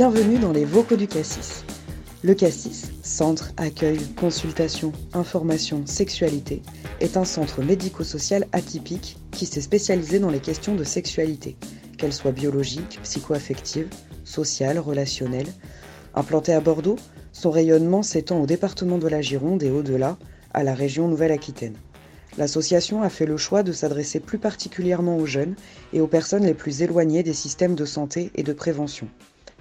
Bienvenue dans les vocaux du Cassis. Le Cassis, centre, accueil, consultation, information, sexualité, est un centre médico-social atypique qui s'est spécialisé dans les questions de sexualité, qu'elles soient biologiques, psycho-affectives, sociales, relationnelles. Implanté à Bordeaux, son rayonnement s'étend au département de la Gironde et au-delà, à la région Nouvelle-Aquitaine. L'association a fait le choix de s'adresser plus particulièrement aux jeunes et aux personnes les plus éloignées des systèmes de santé et de prévention,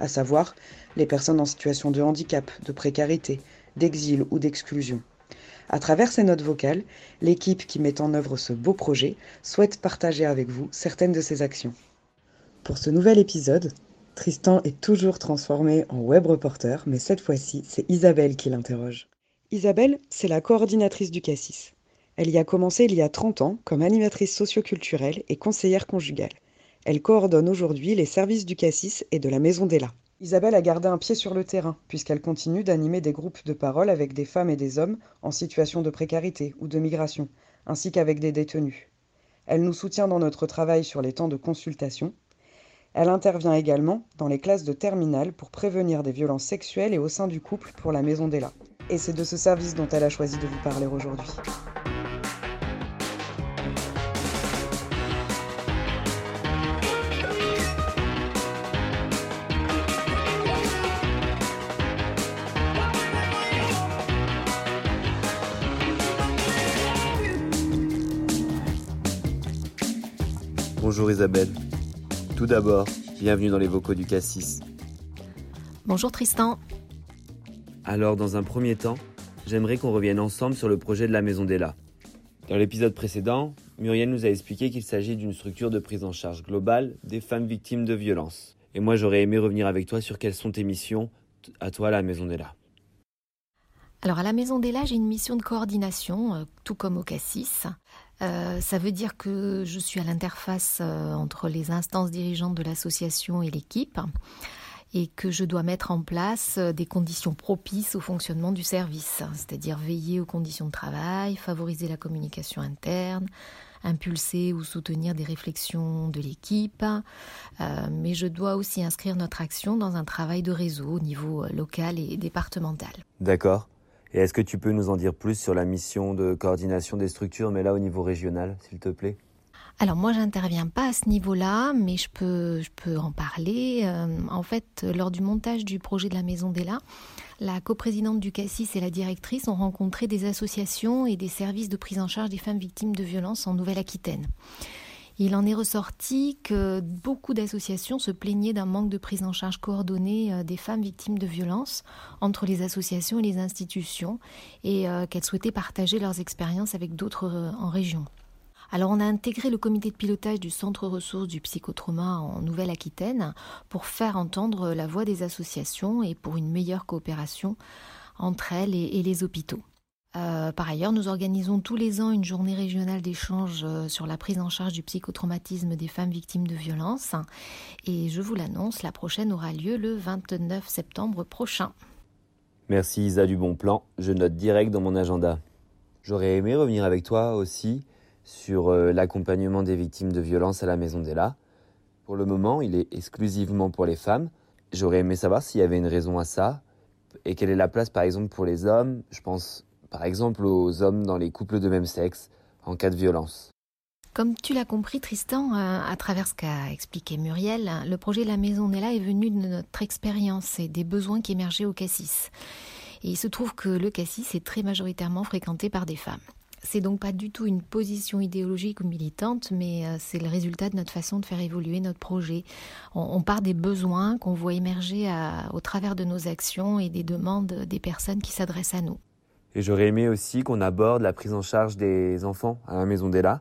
à savoir les personnes en situation de handicap, de précarité, d'exil ou d'exclusion. À travers ces notes vocales, l'équipe qui met en œuvre ce beau projet souhaite partager avec vous certaines de ses actions. Pour ce nouvel épisode, Tristan est toujours transformé en web reporter, mais cette fois-ci, c'est Isabelle qui l'interroge. Isabelle, c'est la coordinatrice du Cassis. Elle y a commencé il y a 30 ans comme animatrice socioculturelle et conseillère conjugale. Elle coordonne aujourd'hui les services du Cassis et de la Maison d'Ella. Isabelle a gardé un pied sur le terrain, puisqu'elle continue d'animer des groupes de parole avec des femmes et des hommes en situation de précarité ou de migration, ainsi qu'avec des détenus. Elle nous soutient dans notre travail sur les temps de consultation. Elle intervient également dans les classes de terminale pour prévenir des violences sexuelles et au sein du couple pour la Maison d'Ella. Et c'est de ce service dont elle a choisi de vous parler aujourd'hui. Bonjour Isabelle. Tout d'abord, bienvenue dans les vocaux du Cassis. Bonjour Tristan. Alors, dans un premier temps, j'aimerais qu'on revienne ensemble sur le projet de la Maison d'Ella. Dans l'épisode précédent, Muriel nous a expliqué qu'il s'agit d'une structure de prise en charge globale des femmes victimes de violences. Et moi, j'aurais aimé revenir avec toi sur quelles sont tes missions à toi à la Maison d'Ella. Alors à la Maison d'Ella, j'ai une mission de coordination, euh, tout comme au Cassis. Euh, ça veut dire que je suis à l'interface euh, entre les instances dirigeantes de l'association et l'équipe et que je dois mettre en place des conditions propices au fonctionnement du service, c'est-à-dire veiller aux conditions de travail, favoriser la communication interne, impulser ou soutenir des réflexions de l'équipe, mais je dois aussi inscrire notre action dans un travail de réseau au niveau local et départemental. D'accord. Et est-ce que tu peux nous en dire plus sur la mission de coordination des structures, mais là au niveau régional, s'il te plaît? Alors moi, j'interviens pas à ce niveau-là, mais je peux, en parler. Euh, en fait, lors du montage du projet de la Maison d'Ella, la coprésidente du Cassis et la directrice ont rencontré des associations et des services de prise en charge des femmes victimes de violences en Nouvelle-Aquitaine. Il en est ressorti que beaucoup d'associations se plaignaient d'un manque de prise en charge coordonnée euh, des femmes victimes de violences entre les associations et les institutions et euh, qu'elles souhaitaient partager leurs expériences avec d'autres euh, en région. Alors on a intégré le comité de pilotage du centre ressources du psychotrauma en Nouvelle-Aquitaine pour faire entendre la voix des associations et pour une meilleure coopération entre elles et les hôpitaux. Euh, par ailleurs, nous organisons tous les ans une journée régionale d'échange euh, sur la prise en charge du psychotraumatisme des femmes victimes de violences. Et je vous l'annonce, la prochaine aura lieu le 29 septembre prochain. Merci Isa du bon plan, je note direct dans mon agenda. J'aurais aimé revenir avec toi aussi sur euh, l'accompagnement des victimes de violences à la Maison d'Ella. Pour le moment, il est exclusivement pour les femmes. J'aurais aimé savoir s'il y avait une raison à ça et quelle est la place par exemple pour les hommes? Je pense par exemple aux hommes dans les couples de même sexe, en cas de violence. Comme tu l'as compris, Tristan, euh, à travers ce qu'a expliqué Muriel, le projet la Maison Nella est venu de notre expérience et des besoins qui émergeaient au Cassis. Et il se trouve que le Cassis est très majoritairement fréquenté par des femmes. C'est donc pas du tout une position idéologique ou militante, mais euh, c'est le résultat de notre façon de faire évoluer notre projet. On, part des besoins qu'on voit émerger au travers de nos actions et des demandes des personnes qui s'adressent à nous. Et j'aurais aimé aussi qu'on aborde la prise en charge des enfants à la maison d'Ella,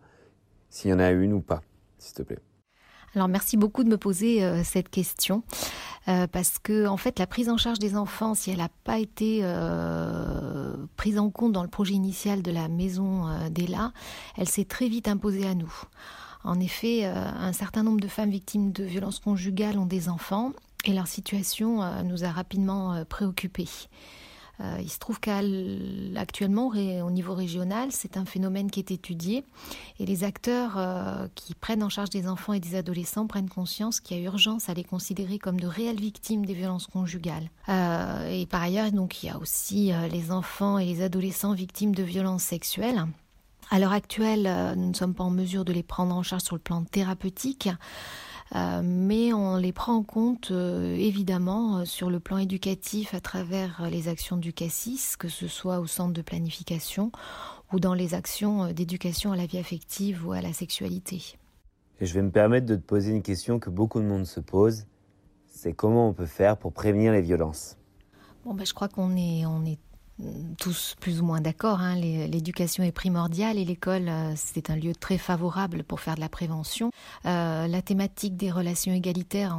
s'il y en a une ou pas, s'il te plaît. Alors merci beaucoup de me poser euh, cette question euh, parce que en fait la prise en charge des enfants, si elle n'a pas été euh, prise en compte dans le projet initial de la maison d'Ella, elle s'est très vite imposée à nous. En effet, un certain nombre de femmes victimes de violences conjugales ont des enfants et leur situation nous a rapidement préoccupés. Euh, il se trouve qu'actuellement, au niveau régional, c'est un phénomène qui est étudié et les acteurs euh, qui prennent en charge des enfants et des adolescents prennent conscience qu'il y a urgence à les considérer comme de réelles victimes des violences conjugales. Euh, et par ailleurs, donc, il y a aussi les enfants et les adolescents victimes de violences sexuelles. À l'heure actuelle, nous ne sommes pas en mesure de les prendre en charge sur le plan thérapeutique. Euh, mais on les prend en compte euh, évidemment euh, sur le plan éducatif à travers les actions du CASSIS, que ce soit au centre de planification ou dans les actions d'éducation à la vie affective ou à la sexualité. Et je vais me permettre de te poser une question que beaucoup de monde se pose, c'est comment on peut faire pour prévenir les violences? Bon, ben, je crois qu'on est, on est tous plus ou moins d'accord. Hein. L'éducation est primordiale et l'école, euh, c'est un lieu très favorable pour faire de la prévention. Euh, la thématique des relations égalitaires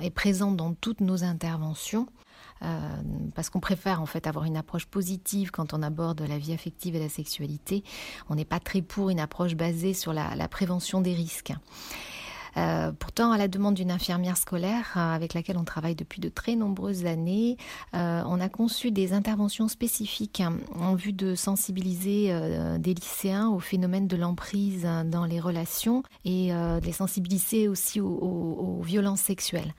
est présente dans toutes nos interventions. Euh, parce qu'on préfère en fait avoir une approche positive quand on aborde la vie affective et la sexualité. On n'est pas très pour une approche basée sur la prévention des risques. Euh, pourtant, à la demande d'une infirmière scolaire euh, avec laquelle on travaille depuis de très nombreuses années, euh, on a conçu des interventions spécifiques hein, en vue de sensibiliser des lycéens au phénomène de l'emprise dans les relations et de les sensibiliser aussi aux, violences sexuelles.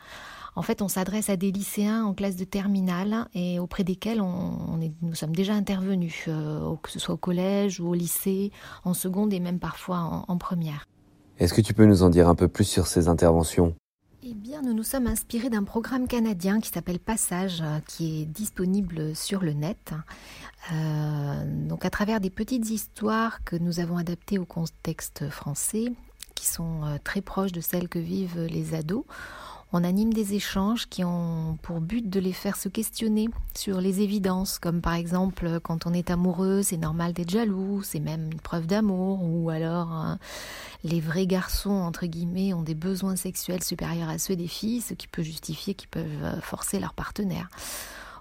En fait, on s'adresse à des lycéens en classe de terminale et auprès desquels nous sommes déjà intervenus, que ce soit au collège ou au lycée, en seconde et même parfois en première. Est-ce que tu peux nous en dire un peu plus sur ces interventions? Eh bien, nous nous sommes inspirés d'un programme canadien qui s'appelle Passage, euh, qui est disponible sur le net. Euh, donc, à travers des petites histoires que nous avons adaptées au contexte français, qui sont euh, très proches de celles que vivent les ados, on anime des échanges qui ont pour but de les faire se questionner sur les évidences, comme par exemple quand on est amoureux, c'est normal d'être jaloux, c'est même une preuve d'amour, ou alors hein, les vrais garçons, entre guillemets, ont des besoins sexuels supérieurs à ceux des filles, ce qui peut justifier qu'ils peuvent euh, forcer leur partenaire.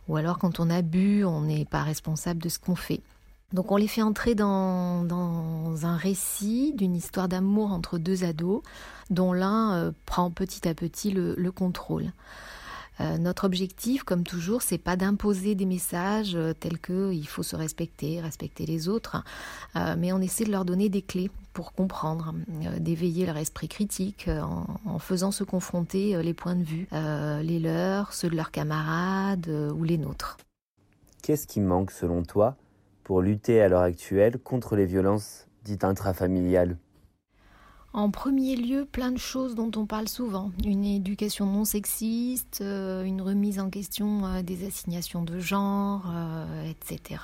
Ou alors quand on a bu, on n'est pas responsable de ce qu'on fait. Donc on les fait entrer dans, un récit d'une histoire d'amour entre deux ados, dont l'un euh, prend petit à petit le, contrôle. Euh, notre objectif, comme toujours, c'est pas d'imposer des messages euh, tels que il faut se respecter, respecter les autres, mais on essaie de leur donner des clés pour comprendre, d'éveiller leur esprit critique en, en, faisant se confronter les points de vue, les leurs, ceux de leurs camarades ou les nôtres. Qu'est-ce qui manque selon toi pour lutter à l'heure actuelle contre les violences dites intrafamiliales en premier lieu, plein de choses dont on parle souvent. Une éducation non sexiste, euh, une remise en question euh, des assignations de genre, euh, etc.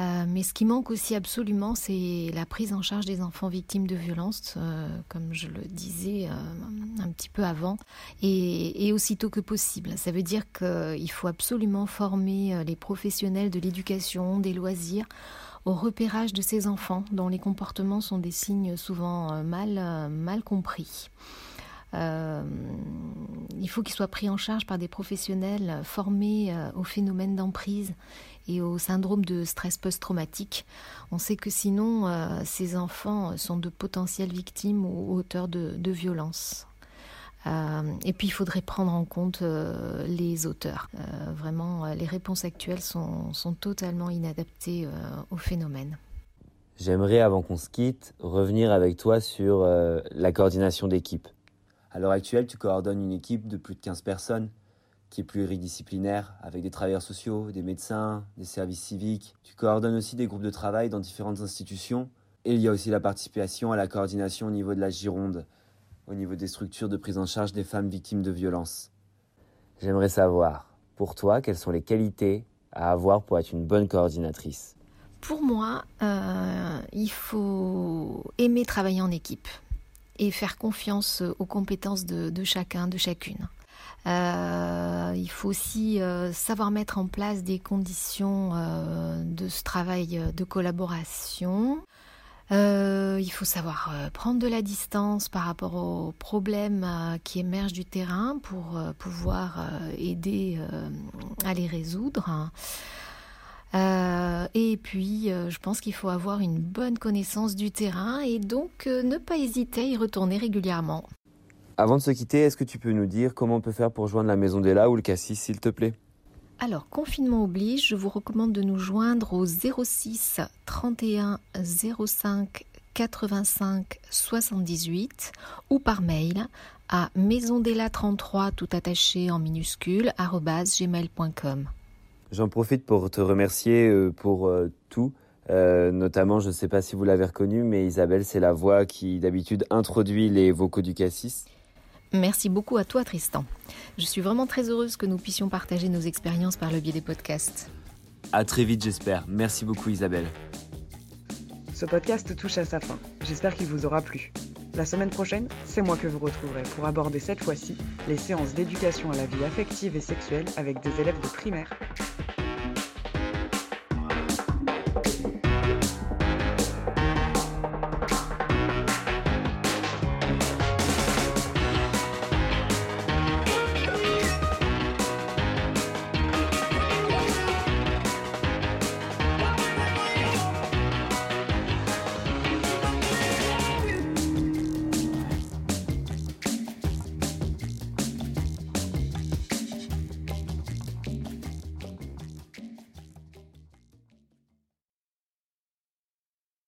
Euh, mais ce qui manque aussi absolument, c'est la prise en charge des enfants victimes de violences, euh, comme je le disais euh, un petit peu avant, et, et, aussitôt que possible. Ça veut dire qu'il faut absolument former les professionnels de l'éducation, des loisirs, au repérage de ces enfants dont les comportements sont des signes souvent mal, mal compris. Il faut qu'ils soient pris en charge par des professionnels formés au phénomène d'emprise et au syndrome de stress post-traumatique. On sait que sinon, euh, ces enfants sont de potentielles victimes ou auteurs de, violences. Euh, et puis il faudrait prendre en compte euh, les auteurs. vraiment, les réponses actuelles sont totalement inadaptées au phénomène. J'aimerais, avant qu'on se quitte, revenir avec toi sur la coordination d'équipe. À l'heure actuelle, tu coordonnes une équipe de plus de 15 personnes qui est pluridisciplinaire, avec des travailleurs sociaux, des médecins, des services civiques. Tu coordonnes aussi des groupes de travail dans différentes institutions. Et il y a aussi la participation à la coordination au niveau de la Gironde, au niveau des structures de prise en charge des femmes victimes de violences. J'aimerais savoir, pour toi, quelles sont les qualités à avoir pour être une bonne coordinatrice? Pour moi, euh, il faut aimer travailler en équipe et faire confiance aux compétences de chacun, de chacune. Euh, il faut aussi euh, savoir mettre en place des conditions euh, de ce travail de collaboration. il faut savoir prendre de la distance par rapport aux problèmes qui émergent du terrain pour pouvoir aider à les résoudre. Et puis, je pense qu'il faut avoir une bonne connaissance du terrain et donc ne pas hésiter à y retourner régulièrement. Avant de se quitter, est-ce que tu peux nous dire comment on peut faire pour joindre la Maison des ou le Cassis, s'il te plaît? Alors, confinement oblige, je vous recommande de nous joindre au 06 31 05 85 78 ou par mail à maisondela33 tout attaché en minuscule gmail.com. J'en profite pour te remercier euh, pour euh, tout. Euh, notamment, je ne sais pas si vous l'avez reconnu, mais Isabelle, c'est la voix qui d'habitude introduit les vocaux du cassis. Merci beaucoup à toi Tristan. Je suis vraiment très heureuse que nous puissions partager nos expériences par le biais des podcasts. À très vite j'espère. Merci beaucoup Isabelle. Ce podcast touche à sa fin. J'espère qu'il vous aura plu. La semaine prochaine, c'est moi que vous retrouverez pour aborder cette fois-ci les séances d'éducation à la vie affective et sexuelle avec des élèves de primaire.